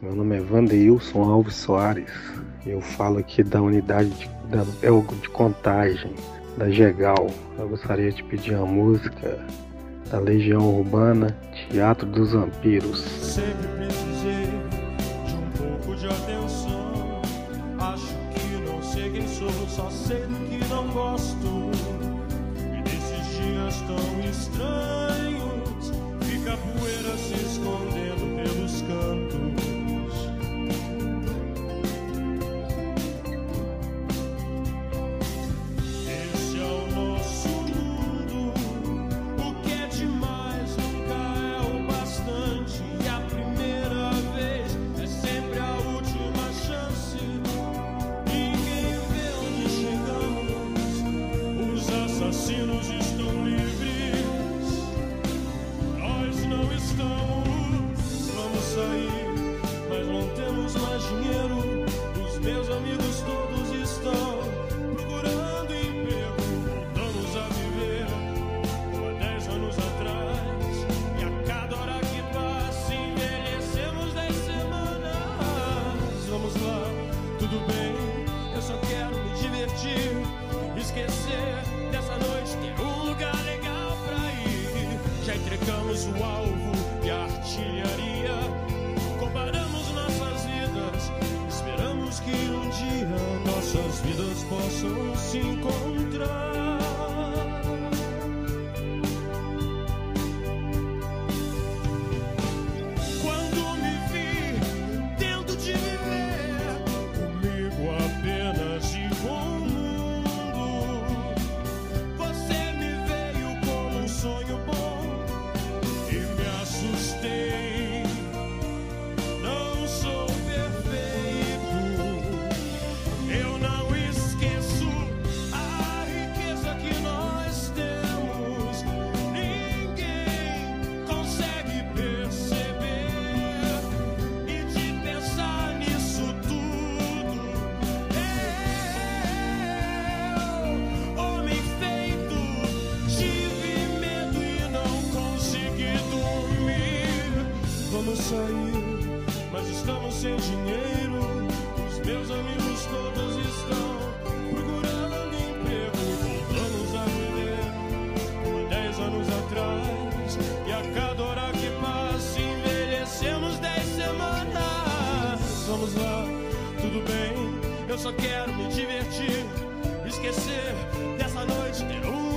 Meu nome é Vandeilson Alves Soares. Eu falo aqui da unidade de, da, de contagem da Gegal. Eu gostaria de pedir uma música da Legião Urbana, Teatro dos Vampiros. Sempre precisei de um pouco de atenção. Acho que não sei quem sou, só sei do que não gosto. E nesses dias tão estranhos, fica a poeira se escondendo entregamos o alvo Vamos sair, mas estamos sem dinheiro. Os meus amigos todos estão procurando emprego. Voltamos a viver como dez anos atrás. E a cada hora que passa, envelhecemos dez semanas. Vamos lá, tudo bem. Eu só quero me divertir. Esquecer dessa noite, ter um